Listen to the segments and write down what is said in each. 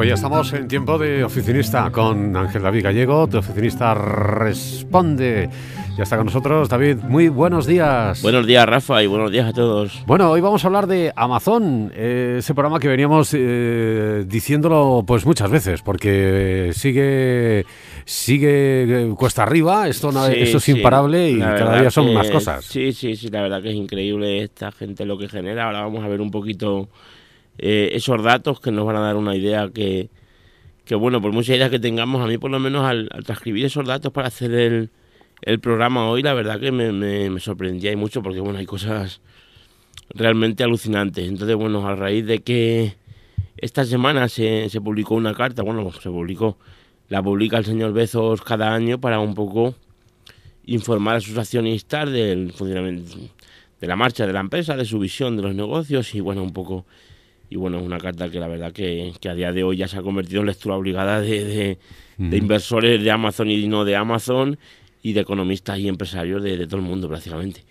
pues ya estamos en tiempo de oficinista con Ángel David Gallego. De oficinista responde. Ya está con nosotros David. Muy buenos días. Buenos días, Rafa, y buenos días a todos. Bueno, hoy vamos a hablar de Amazon, eh, ese programa que veníamos eh, diciéndolo pues muchas veces, porque sigue sigue eh, cuesta arriba, esto, no, esto es imparable y cada día son más cosas. Sí, sí, sí, la verdad que es increíble esta gente lo que genera. Ahora vamos a ver un poquito eh, esos datos que nos van a dar una idea que, que, bueno, por muchas ideas que tengamos, a mí por lo menos al, transcribir esos datos para hacer el, el programa hoy, la verdad que me, me, sorprendía y mucho porque, bueno, hay cosas realmente alucinantes. Entonces, bueno, a raíz de que esta semana se, se publicó una carta, bueno, se publicó, la publica el señor Bezos cada año para un poco informar a sus accionistas del funcionamiento de la marcha de la empresa, de su visión de los negocios y bueno, un poco y bueno, es una carta que la verdad que, a día de hoy ya se ha convertido en lectura obligada de, inversores de Amazon y no de Amazon y de economistas y empresarios de, todo el mundo prácticamente.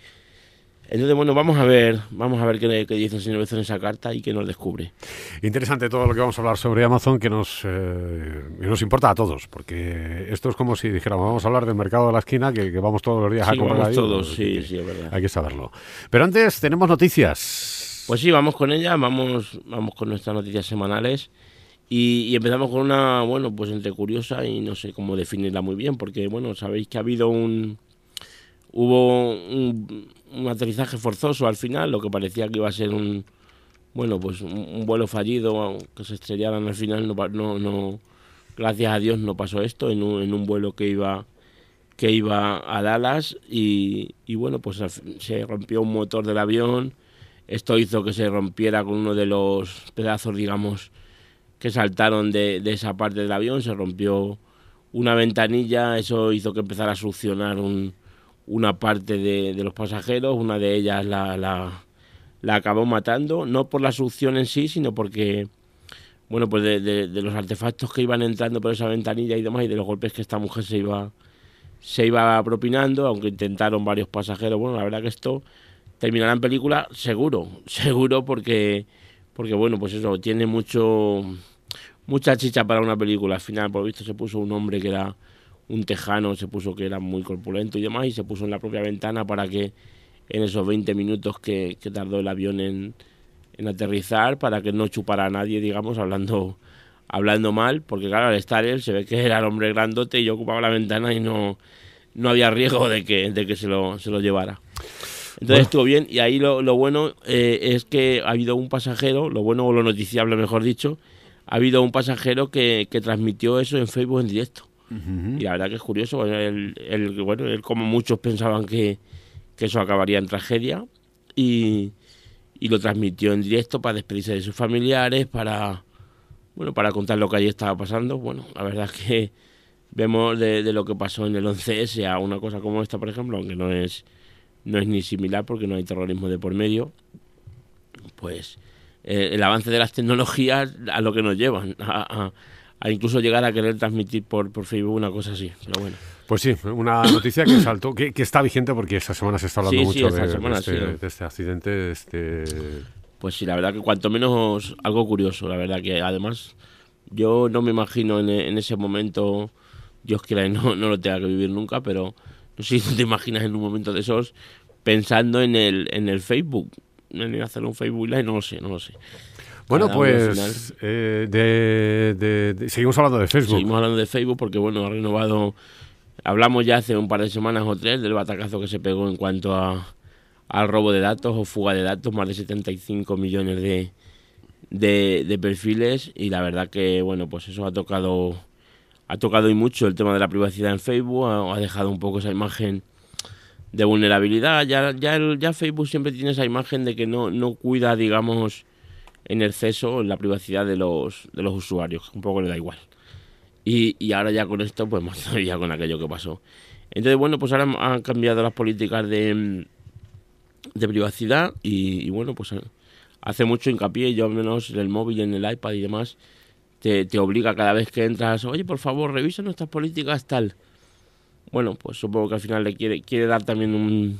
Entonces, bueno, vamos a ver, vamos a ver qué, dice el señor Bezos en esa carta y qué nos descubre. Interesante todo lo que vamos a hablar sobre Amazon, que nos, eh, nos importa a todos, porque esto es como si dijéramos, vamos a hablar del mercado de la esquina, que, vamos todos los días a comprar vamos todos, sí, sí, es verdad. Hay que saberlo. Pero antes tenemos noticias. Pues sí, vamos con ella, vamos, vamos con nuestras noticias semanales y, empezamos con una, bueno, pues entre curiosa y no sé cómo definirla muy bien, porque bueno, sabéis que ha habido un, hubo un, aterrizaje forzoso al final, lo que parecía que iba a ser un, bueno, pues un, vuelo fallido, que se estrellaran al final, no, no, no, gracias a Dios no pasó esto en un, en un vuelo que iba que iba a Dallas y, y bueno, pues se rompió un motor del avión, esto hizo que se rompiera con uno de los pedazos, digamos, que saltaron de, esa parte del avión, se rompió una ventanilla, eso hizo que empezara a succionar una parte de, los pasajeros, una de ellas la, la, acabó matando, no por la succión en sí, sino porque, bueno, pues de, de, los artefactos que iban entrando por esa ventanilla y demás, y de los golpes que esta mujer se iba, se iba propinando, aunque intentaron varios pasajeros, bueno, la verdad que esto terminará en película seguro, seguro porque porque bueno, pues eso tiene mucho mucha chicha para una película. Al final, por lo visto se puso un hombre que era un tejano, se puso que era muy corpulento y demás y se puso en la propia ventana para que en esos 20 minutos que, tardó el avión en, en aterrizar para que no chupara a nadie, digamos, hablando hablando mal, porque claro, al estar él se ve que era el hombre grandote y yo ocupaba la ventana y no, no había riesgo de que, de que se, lo, se lo llevara. Entonces estuvo bien y ahí lo, lo bueno eh, es que ha habido un pasajero, lo bueno o lo noticiable mejor dicho, ha habido un pasajero que, que transmitió eso en Facebook en directo. Y la verdad que es curioso, bueno, él, bueno, él como muchos pensaban que, que eso acabaría en tragedia y, y lo transmitió en directo para despedirse de sus familiares, para bueno, para contar lo que allí estaba pasando. Bueno, la verdad es que vemos de, de, lo que pasó en el 11S a una cosa como esta, por ejemplo, aunque no es no es ni similar porque no hay terrorismo de por medio, pues eh, el avance de las tecnologías a lo que nos llevan, a, incluso llegar a querer transmitir por, por Facebook una cosa así, pero bueno. Pues sí, una noticia que saltó, que, está vigente porque esta semana se está hablando mucho de, este, de, este, accidente. este... Pues sí, la verdad que cuanto menos algo curioso, la verdad que además yo no me imagino en, en ese momento, Dios quiera no, no lo tenga que vivir nunca, pero si te imaginas en un momento de esos pensando en el, en el Facebook, en hacer un Facebook Live, no lo sé, no lo sé. Bueno, pues eh, de, seguimos hablando de Facebook. Seguimos hablando de Facebook porque, bueno, ha renovado. Hablamos ya hace un par de semanas o tres del batacazo que se pegó en cuanto a, al robo de datos o fuga de datos, más de 75 millones de, de, de perfiles. Y la verdad que, bueno, pues eso ha tocado ha tocado y mucho el tema de la privacidad en Facebook, ha, dejado un poco esa imagen de vulnerabilidad. Ya, ya, ya Facebook siempre tiene esa imagen de que no, no cuida, digamos, en exceso la privacidad de los, de los usuarios, un poco le da igual. Y, y ahora ya con esto, pues ya con aquello que pasó. Entonces, bueno, pues ahora han cambiado las políticas de, de privacidad y, y bueno, pues hace mucho hincapié, yo al menos en el móvil, en el iPad y demás, te, obliga cada vez que entras, oye, por favor, revisa nuestras políticas tal. Bueno, pues supongo que al final le quiere, quiere dar también un...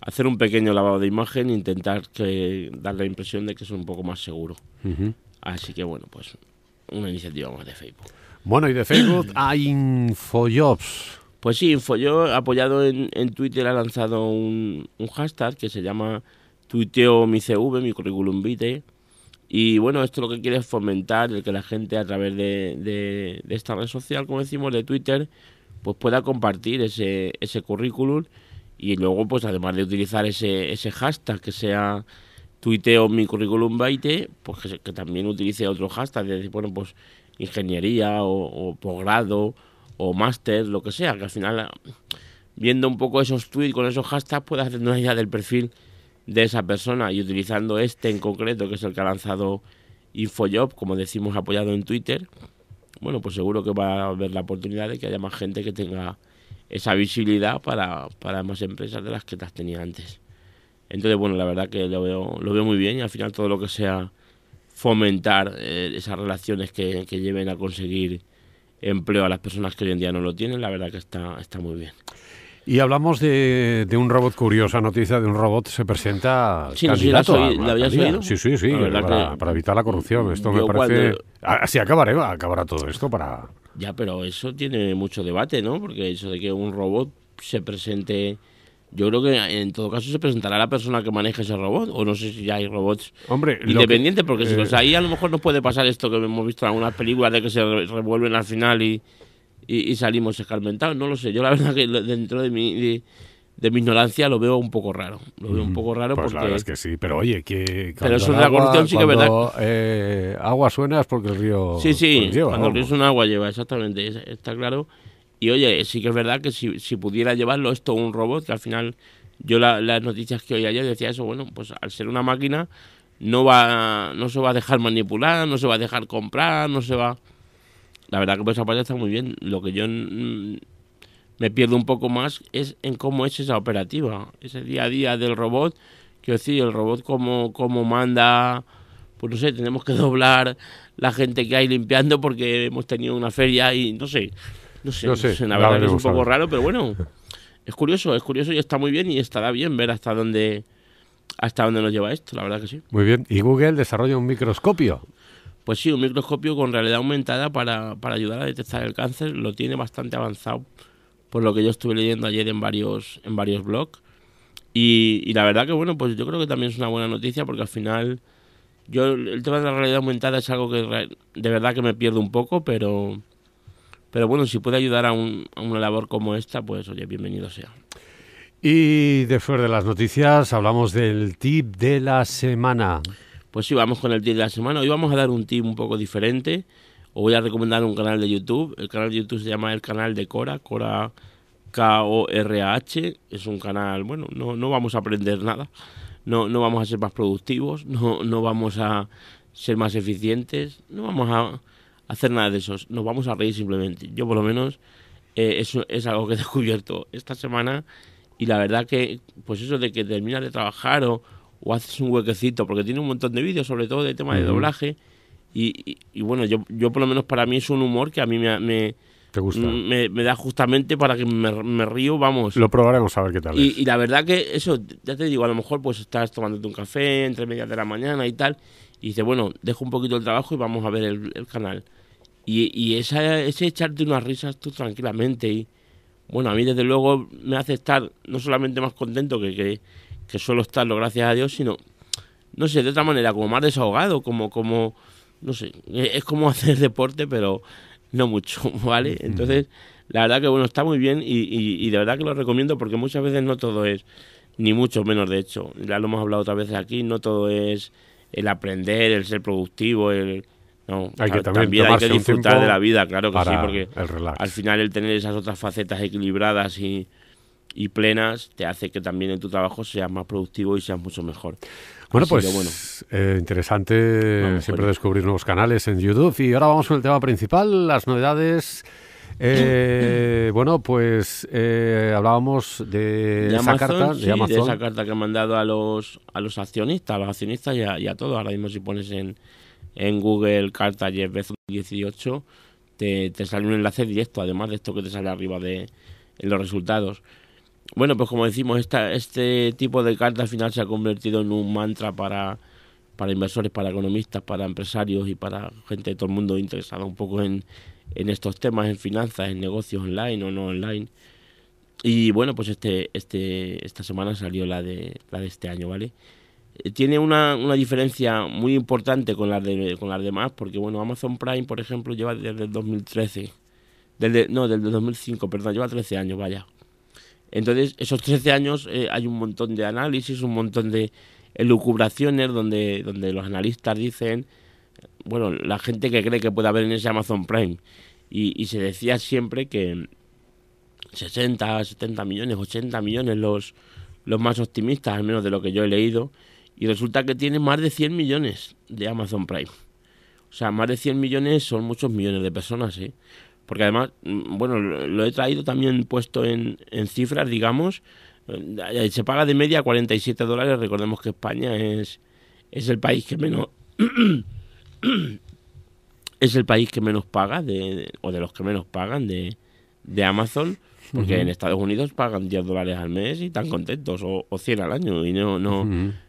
hacer un pequeño lavado de imagen e intentar que, dar la impresión de que es un poco más seguro. Así que bueno, pues una iniciativa más de Facebook. Bueno, y de Facebook a Infojobs. Pues sí, Infojobs, apoyado en, en Twitter, ha lanzado un, un hashtag que se llama tuiteo mi CV, mi currículum vitae. Y bueno, esto lo que quiere es fomentar el que la gente a través de, de, esta red social, como decimos, de Twitter, pues pueda compartir ese, ese currículum y luego pues además de utilizar ese, ese hashtag que sea tuiteo mi currículum vitae, pues que, también utilice otro hashtag, de decir, bueno, pues ingeniería o, o posgrado o máster, lo que sea, que al final viendo un poco esos tweets con esos hashtags puedas hacer una idea del perfil de esa persona y utilizando este en concreto, que es el que ha lanzado Infojob, como decimos, apoyado en Twitter, bueno, pues seguro que va a haber la oportunidad de que haya más gente que tenga esa visibilidad para, para más empresas de las que las tenía antes. Entonces, bueno, la verdad que lo veo, lo veo muy bien y al final todo lo que sea fomentar eh, esas relaciones que, que, lleven a conseguir empleo a las personas que hoy en día no lo tienen, la verdad que está, está muy bien. Y hablamos de, de, un robot, curiosa noticia de un robot se presenta sí, candidato no, si la, habías oído? Sí, sí, sí, para, para, evitar la corrupción. Esto me parece... Así acabará, acabará todo esto para... Ya, pero eso tiene mucho debate, ¿no? Porque eso de que un robot se presente... Yo creo que en todo caso se presentará la persona que maneja ese robot, o no sé si ya hay robots Hombre, independientes, que, porque si eh, los hay a lo mejor nos puede pasar esto que hemos visto en algunas películas de que se revuelven al final y, y, y salimos escarmentados, no lo sé. Yo la verdad que dentro de mi, de, de, mi ignorancia lo veo un poco raro. Lo veo un poco raro pues porque... la verdad es que sí, pero oye, que... Pero eso de la corrupción sí que es verdad. Eh, agua suena es porque el río... Sí, sí, pues lleva, cuando el río es un agua lleva, exactamente, está claro. Y oye, sí que es verdad que si, si pudiera llevarlo esto un robot, que al final yo la, las noticias que oí ayer decía eso, bueno, pues al ser una máquina no va no se va a dejar manipular, no se va a dejar comprar, no se va... La verdad que por esa parte está muy bien. Lo que yo me pierdo un poco más es en cómo es esa operativa, ese día a día del robot. Quiero decir, el robot cómo, cómo manda, pues no sé, tenemos que doblar la gente que hay limpiando porque hemos tenido una feria y no sé, no sé, No sé, la ya verdad que es un poco raro, pero bueno, es curioso, es curioso y está muy bien y estará bien ver hasta dónde hasta dónde nos lleva esto, la verdad que sí. Muy bien. Y Google desarrolla un microscopio. Pues sí, un microscopio con realidad aumentada para, para ayudar a detectar el cáncer lo tiene bastante avanzado, por lo que yo estuve leyendo ayer en varios, en varios blogs. Y, la verdad que bueno, pues yo creo que también es una buena noticia porque al final yo el tema de la realidad aumentada es algo que de verdad que me pierdo un poco, pero pero bueno, si puede ayudar a, un- a una labor como esta, pues oye, bienvenido sea. Y después de las noticias hablamos del tip de la semana. Pues sí, vamos con el tip de la semana. Hoy vamos a dar un tip un poco diferente. Os voy a recomendar un canal de YouTube. El canal de YouTube se llama el canal de Cora, Cora K-O-R-A-H. Es un canal, bueno, no, no vamos a aprender nada. No, no vamos a ser más productivos, no, no vamos a ser más eficientes, no vamos a hacer nada de eso. Nos vamos a reír simplemente. Yo por lo menos eh, eso es algo que he descubierto esta semana y la verdad que, pues eso de que terminas de trabajar o, o haces un huequecito, porque tiene un montón de vídeos, sobre todo de tema de Ujú. doblaje. Y, y- y bueno, yo, yo por lo menos para mí es un humor que a mí me, me, ¿Te gusta? me, me da justamente para que me, me río, vamos. Lo probaremos a ver qué tal Y, es. y la verdad que eso, ya te digo, a lo mejor pues estás tomándote un café entre medias de la mañana y tal, y dices, bueno, dejo un poquito el trabajo y vamos a ver el, el canal. Y, y esa, ese echarte unas risas tú tranquilamente y bueno, a mí desde luego me hace estar no solamente más contento que, que, que suelo estarlo, gracias a Dios, sino, no sé, de otra manera, como más desahogado, como, como, no sé, e- es como hacer deporte, pero no mucho, ¿vale? Entonces, la verdad que bueno, está muy bien y, y, y de verdad que lo recomiendo porque muchas veces no todo es, ni mucho menos de hecho, ya lo hemos hablado otras veces aquí, no todo es el aprender, el ser productivo, el... No, Hay que ta- también hay que disfrutar de la vida, claro que sí, porque el al final el tener esas otras facetas equilibradas y, y plenas te hace que también en tu trabajo seas más productivo y seas mucho mejor. Bueno, Así pues que, bueno, eh, interesante Vamos, siempre descubrir nuevos canales en YouTube. Y ahora vamos con el tema principal, las novedades. Eh, bueno, pues eh, hablábamos de, de esa carta sí, de Amazon. esa carta que han mandado a los, a los accionistas, a los accionistas y a, y a todos. Ahora mismo si pones en, en Google carta Jeff Bezos 18, te, te sale un enlace directo, además de esto que te sale arriba de en los resultados. Bueno, pues como decimos, esta, este tipo de carta al final se ha convertido en un mantra para, para inversores, para economistas, para empresarios y para gente de todo el mundo interesada un poco en, en estos temas, en finanzas, en negocios online o no online. Y bueno, pues este, este, esta semana salió la de, la de este año, ¿vale? Eh, tiene una, una diferencia muy importante con las, de, con las demás, porque bueno, Amazon Prime, por ejemplo, lleva desde el 2013, desde, no, desde el 2005, perdón, lleva 13 años, vaya. Entonces, esos 13 años eh, hay un montón de análisis, un montón de elucubraciones donde, donde los analistas dicen, bueno, la gente que cree que puede haber en ese Amazon Prime, y, y se decía siempre que 60, 70 millones, 80 millones los, los más optimistas, al menos de lo que yo he leído, y resulta que tiene más de 100 millones de Amazon Prime. O sea, más de 100 millones son muchos millones de personas, ¿eh? Porque además, mm, bueno, lo he traído también puesto en, en cifras, digamos, eh, se paga de media 47 dólares, recordemos que España es, es el país que menos... es el país que menos paga, de, o de los que menos pagan de, de Amazon. Porque en Estados Unidos pagan 10 dólares al mes y están contentos, o, o 100 al año, y no, no,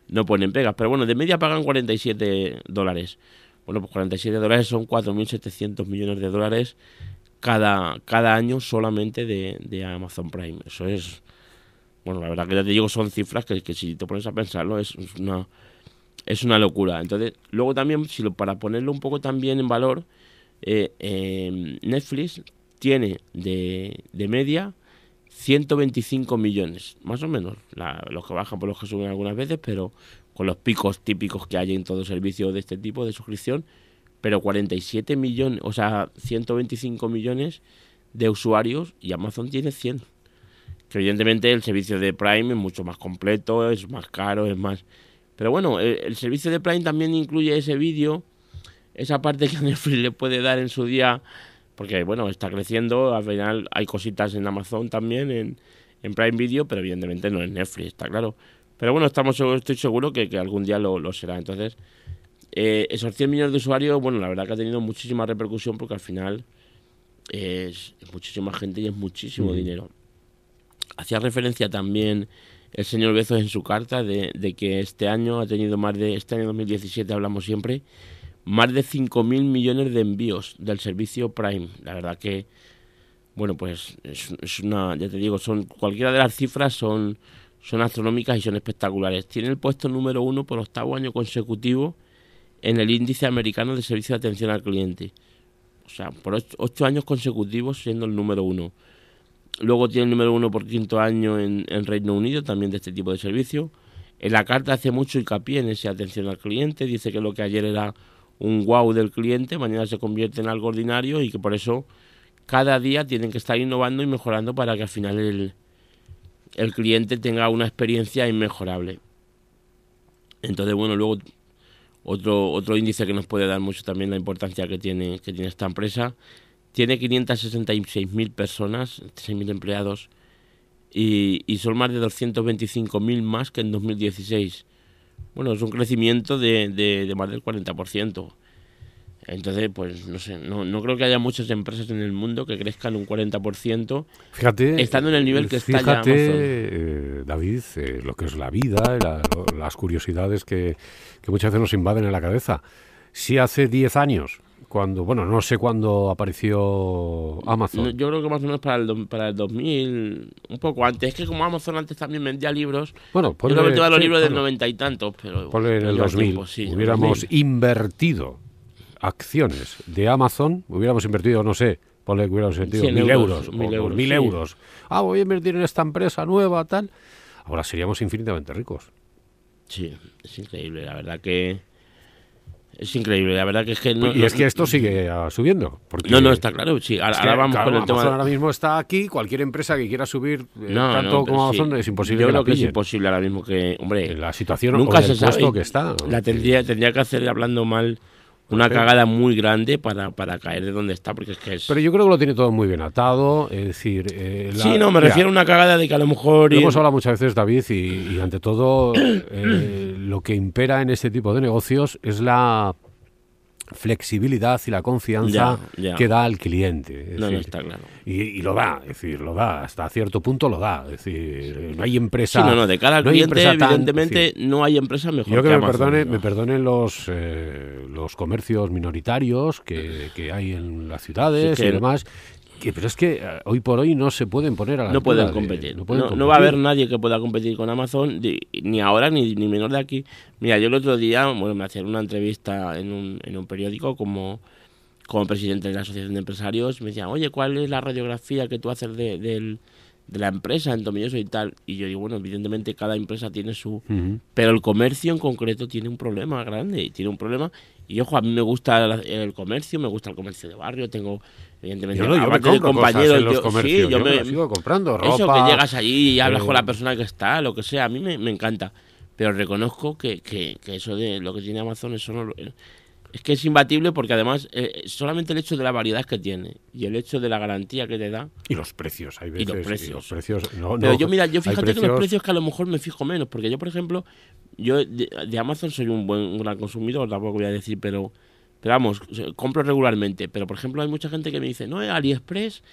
no ponen pegas. Pero bueno, de media pagan 47 dólares. Bueno, pues 47 dólares son 4.700 millones de dólares cada, cada año solamente de, de, Amazon Prime. Eso es, bueno, la verdad que ya te digo, son cifras que, si te pones a pensarlo es una, es una locura. Entonces, luego también, si lo, para ponerlo un poco también en valor, eh, eh, Netflix tiene de, de media 125 millones, más o menos, la, los que bajan por los que suben algunas veces, pero con los picos típicos que hay en todo servicio de este tipo de suscripción, pero 47 millones, o sea, 125 millones de usuarios y Amazon tiene 100. Que evidentemente el servicio de Prime es mucho más completo, es más caro, es más... Pero bueno, el, el servicio de Prime también incluye ese vídeo, esa parte que Netflix le puede dar en su día porque bueno, está creciendo, al final hay cositas en Amazon también, en, en Prime Video, pero evidentemente no en Netflix, está claro. Pero bueno, estamos, estoy seguro que, que algún día lo, lo, será. Entonces, eh, esos 100 millones de usuarios, bueno, la verdad que ha tenido muchísima repercusión porque al final es, es muchísima gente y es muchísimo dinero. Hacía referencia también el señor Bezos en su carta de, de, que este año ha tenido más de, este año 2017 hablamos siempre, más de 5.000 millones de envíos del servicio Prime. La verdad que, bueno, pues es, es, una, ya te digo, son cualquiera de las cifras son, son astronómicas y son espectaculares. Tiene el puesto número uno por octavo año consecutivo en el índice americano de servicio de atención al cliente. O sea, por ocho, años consecutivos siendo el número uno. Luego tiene el número uno por quinto año en, en Reino Unido, también de este tipo de servicio. En la carta hace mucho hincapié en esa atención al cliente. Dice que lo que ayer era un wow del cliente, mañana se convierte en algo ordinario y que por eso cada día tienen que estar innovando y mejorando para que al final el, el cliente tenga una experiencia inmejorable. Entonces, bueno, luego otro, otro índice que nos puede dar mucho también la importancia que tiene, que tiene esta empresa. Tiene 566.000 personas, 6.000 empleados, y, y, son más de 225.000 más que en 2016 bueno, es un crecimiento de, de, más del 40%. Entonces, pues no sé, no, no, creo que haya muchas empresas en el mundo que crezcan un 40%, fíjate, estando en el nivel que fíjate, está ya Amazon. Eh, David, eh, lo que es la vida, la, las curiosidades que, que muchas veces nos invaden en la cabeza. Si hace 10 años cuando, bueno, no sé cuándo apareció Amazon. Yo creo que más o menos para el, para el 2000, un poco antes. Es que como Amazon antes también vendía libros, bueno, ponle, yo creo que los sí, libros bueno, del noventa y tantos, pero... Ponle en el 2000, tiempo, sí, hubiéramos 2000. invertido acciones de Amazon, hubiéramos invertido, no sé, ponle que hubiéramos invertido mil euros, euros, mil euros, mil sí. euros. Ah, voy a invertir en esta empresa nueva, tal. Ahora seríamos infinitamente ricos. Sí, es increíble, la verdad que es increíble, la verdad que es que no, Y es que esto sigue subiendo. Porque no, no, está claro, sí. Ahora, vamos claro, con el Amazon tema. ahora mismo está aquí, cualquier empresa que quiera subir eh, No, tanto no, como sí. Amazon es imposible Yo que creo la que es imposible ahora mismo que, hombre, La situación nunca o se sabe. que está. La tendría, tendría que hacer hablando mal una cagada muy grande para, para caer de donde está, porque es que es... Pero yo creo que lo tiene todo muy bien atado, es decir... eh, la- sí, no, me mira, refiero a una cagada de que a lo mejor... Lo hemos hablado muchas veces, David, y, y ante todo eh, lo que impera en este tipo de negocios es la flexibilidad y la confianza que da al cliente. no, no está claro. Y, lo da, es decir, lo da, hasta cierto punto lo da. Es decir, no hay empresa. Sí, no, no, de cara al cliente, evidentemente, no hay empresa mejor. Yo que, que me, perdone, me perdonen los, eh, los comercios minoritarios que, que, hay en las ciudades y demás, pero es que eh, hoy por hoy no se pueden poner a la no pueden, competir. no, va a haber nadie que pueda competir con Amazon, ni ahora ni, ni menos de aquí. Mira, yo el otro día bueno, me hacían una entrevista en un, en un periódico como, como presidente de la Asociación de Empresarios. Me decían, oye, ¿cuál es la radiografía que tú haces de, de la empresa en Tomilloso y tal? Y yo digo, bueno, evidentemente cada empresa tiene su... Pero el comercio en concreto tiene un problema grande. Y tiene un problema... Y ojo, a mí me gusta el comercio, me gusta el comercio de barrio, tengo Evidentemente, yo, no, yo me compro compañeros, los comercios, sí, yo, me, sigo comprando ropa. Eso que llegas allí y hablas con la eh, persona que está, lo que sea, a mí me, encanta. Pero reconozco que, que, que, eso de lo que tiene Amazon, eso no es que es imbatible porque además eh, solamente el hecho de la variedad que tiene y el hecho de la garantía que te da y los precios hay veces y los precios, pero yo mira yo fíjate que los precios que a lo mejor me fijo menos porque yo por ejemplo yo de, de Amazon soy un buen un gran consumidor tampoco voy a decir pero pero vamos, compro regularmente. Pero por ejemplo, hay mucha gente que me dice, no, AliExpress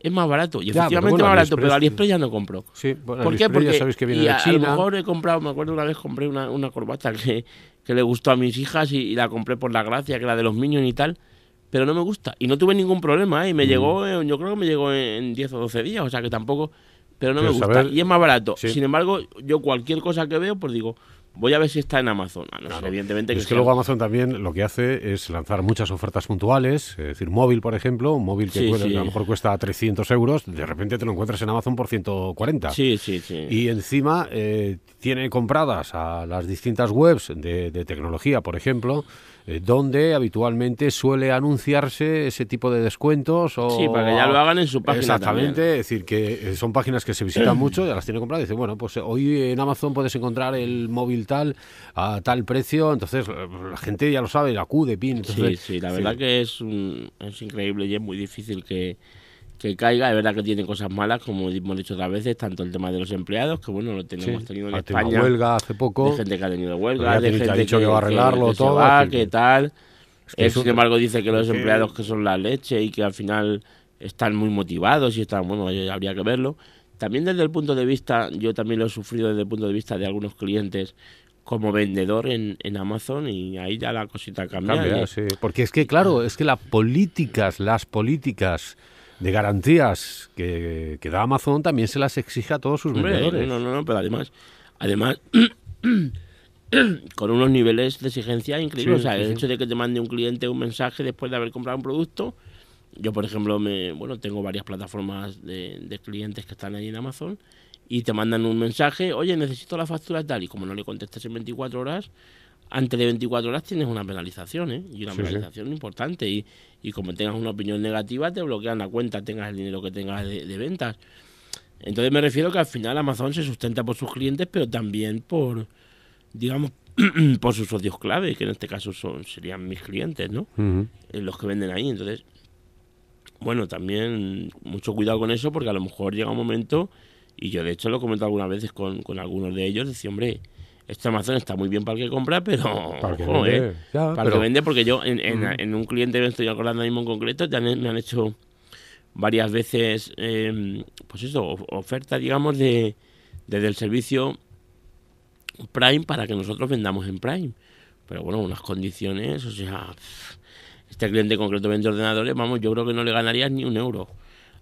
es más barato. Y efectivamente es más barato, pero AliExpress ya no compro. Sí, ¿Por qué? Porque ya sabes que viene y de a, lo mejor he comprado, me acuerdo una vez compré una, una corbata que, que, le gustó a mis hijas y, la compré por la gracia, que era de los Minions y tal. Pero no me gusta. Y no tuve ningún problema. ¿eh? Y me mm. llegó, yo creo que me llegó en 10 o 12 días. O sea que tampoco. Pero no me gusta. y es más barato. Sin embargo, yo cualquier cosa que veo, pues digo, voy a ver si está en Amazon. Ah, evidentemente es que, luego Amazon también lo que hace es lanzar muchas ofertas puntuales, es decir, móvil, por ejemplo, un móvil que a lo mejor cuesta 300 euros, de repente te lo encuentras en Amazon por 140. Sí, sí, sí. Y encima eh, tiene compradas a las distintas webs de, de tecnología, por ejemplo, eh, donde habitualmente suele anunciarse ese tipo de descuentos. O, sí, para que ya lo hagan en su página. Exactamente, es decir, que eh, son páginas que se visitan mucho, ya las tiene compradas. Dice, bueno, pues eh, hoy en Amazon puedes encontrar el móvil tal a tal precio, entonces la gente ya lo sabe, acude, pin. sí, sí, la verdad que es, es increíble y es muy difícil que que caiga. Es verdad que tiene cosas malas, como hemos dicho otras veces, tanto el tema de los empleados, que bueno, lo tenemos tenido en ha España. huelga hace poco. De gente que ha tenido huelga, de gente que, ha dicho que, va a arreglarlo todo. Va, que tal. sin embargo, dice que los empleados que son la leche y que al final están muy motivados y están, bueno, habría que verlo. También desde el punto de vista, yo también lo he sufrido desde el punto de vista de algunos clientes como vendedor en, en Amazon y ahí ya la cosita cambia. cambia sí. Porque es que, claro, es que las políticas, las políticas de garantías que, que, da Amazon también se las exige a todos sus vendedores. No, no, no, pero además, además con unos niveles de exigencia increíbles. o sea, el hecho de que te mande un cliente un mensaje después de haber comprado un producto. Yo, por ejemplo, me, bueno, tengo varias plataformas de, de clientes que están ahí en Amazon y te mandan un mensaje, oye, necesito la factura tal, y como no le contestas en 24 horas, antes de 24 horas tienes una penalización, ¿eh? Y una penalización importante. Y, y, como tengas una opinión negativa, te bloquean la cuenta, tengas el dinero que tengas de, ventas. Entonces me refiero que al final Amazon se sustenta por sus clientes, pero también por, digamos, por sus socios clave, que en este caso son serían mis clientes, ¿no? Eh, los que venden ahí. Entonces, bueno, también mucho cuidado con eso, porque a lo mejor llega un momento, y yo de hecho lo he comentado algunas veces con, con algunos de ellos, decía, hombre, este Amazon está muy bien para el que compra, pero para el que, vende, para que vende, porque yo en, en, un cliente me estoy acordando mismo en concreto, me han hecho varias veces, em, pues eso, oferta, digamos, de desde el servicio Prime para que nosotros vendamos en Prime. Pero bueno, unas condiciones, o sea, este cliente concreto vende ordenadores, vamos, yo creo que no le ganarías ni un euro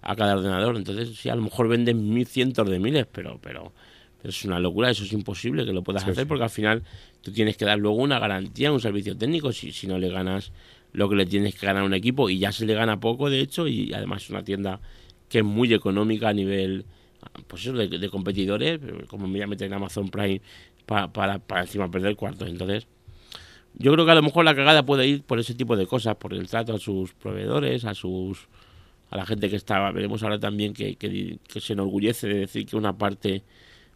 a cada ordenador. Entonces, sí, a lo mejor venden mil cientos de miles, pero, pero es una locura, eso es imposible que lo puedas hacer porque al final tú tienes que dar luego una garantía, un servicio técnico, si, si no le ganas lo que le tienes que ganar a un equipo y ya se le gana poco de hecho y además es una tienda que es muy económica a nivel pues eso, de, competidores, como me voy a meter en Amazon Prime para, para, para encima perder cuartos. Entonces, yo creo que a lo mejor la cagada puede ir por ese tipo de cosas, por el trato a sus proveedores, a sus a la gente que estaba. Veremos ahora también que, que, que se enorgullece de decir que una parte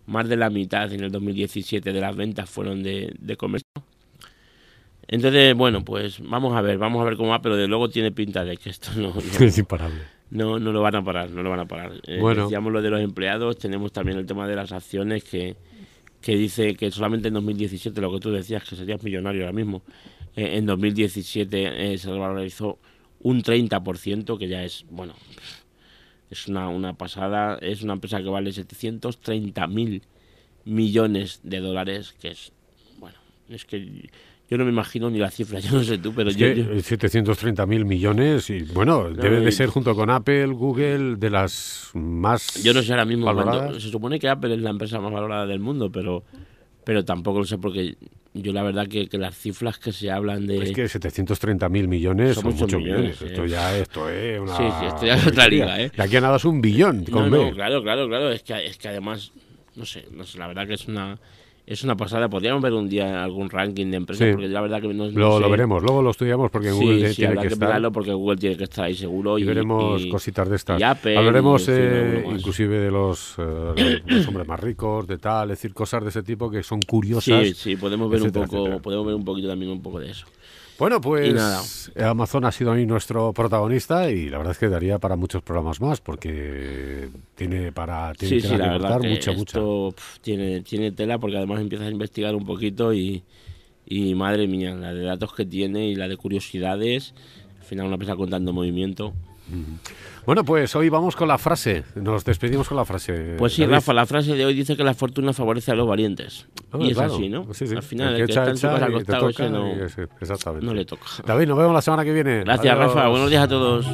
más de la mitad en el 2017 de las ventas fueron de, de comercio. Entonces, bueno, pues vamos a ver, vamos a ver cómo va, pero de luego tiene pinta de que esto no, es imparable. No, no lo van a parar, no lo van a parar. Eh, bueno. Decíamos lo de los empleados, tenemos también el tema de las acciones que, que dice que solamente en 2017, lo que tú decías, que serías millonario ahora mismo, eh, en 2017 eh, se revalorizó un 30%, que ya es, bueno, es una, una pasada. Es una empresa que vale 730 mil millones de dólares, que es, bueno, es que yo no me imagino ni la cifra, yo no sé tú, pero yo, 730 mil millones y bueno, debe de ser junto con Apple, Google, de las más Yo no sé ahora mismo, se supone que Apple es la empresa más valorada del mundo, pero pero tampoco lo sé porque yo la verdad que, las cifras que se hablan de... Es que 730 mil millones son, muchos millones. Esto ya esto es una... Sí, sí, esto ya es otra liga, ¿eh? De aquí a nada es un billón. Con no, claro, claro, claro. Es que, es que además, no sé, no sé, la verdad que es una es una pasada. Podríamos ver un día algún ranking de empresas, porque la verdad que no, lo, veremos, luego lo estudiamos porque Google tiene que, estar. porque Google tiene que estar ahí seguro. Y, veremos cositas de estas. Hablaremos eh, inclusive de los, eh, los, hombres más ricos, de tal, es decir, cosas de ese tipo que son curiosas. Sí, sí, podemos ver un poco, podemos ver un poquito también un poco de eso. Bueno, pues Amazon ha sido ahí nuestro protagonista y la verdad es que daría para muchos programas más porque tiene para tiene sí, sí, la verdad mucha, esto, tiene, tiene tela porque además empiezas a investigar un poquito y, y madre mía, la de datos que tiene y la de curiosidades, al final una empresa contando movimiento. Bueno, pues hoy vamos con la frase. Nos despedimos con la frase. Pues sí, Rafa, la frase de hoy dice que la fortuna favorece a los valientes. Ah, y es así, ¿no? Al final, el que, está su casa acostado ese no, no le toca. David, nos vemos la semana que viene. Gracias, Rafa. Buenos días a todos.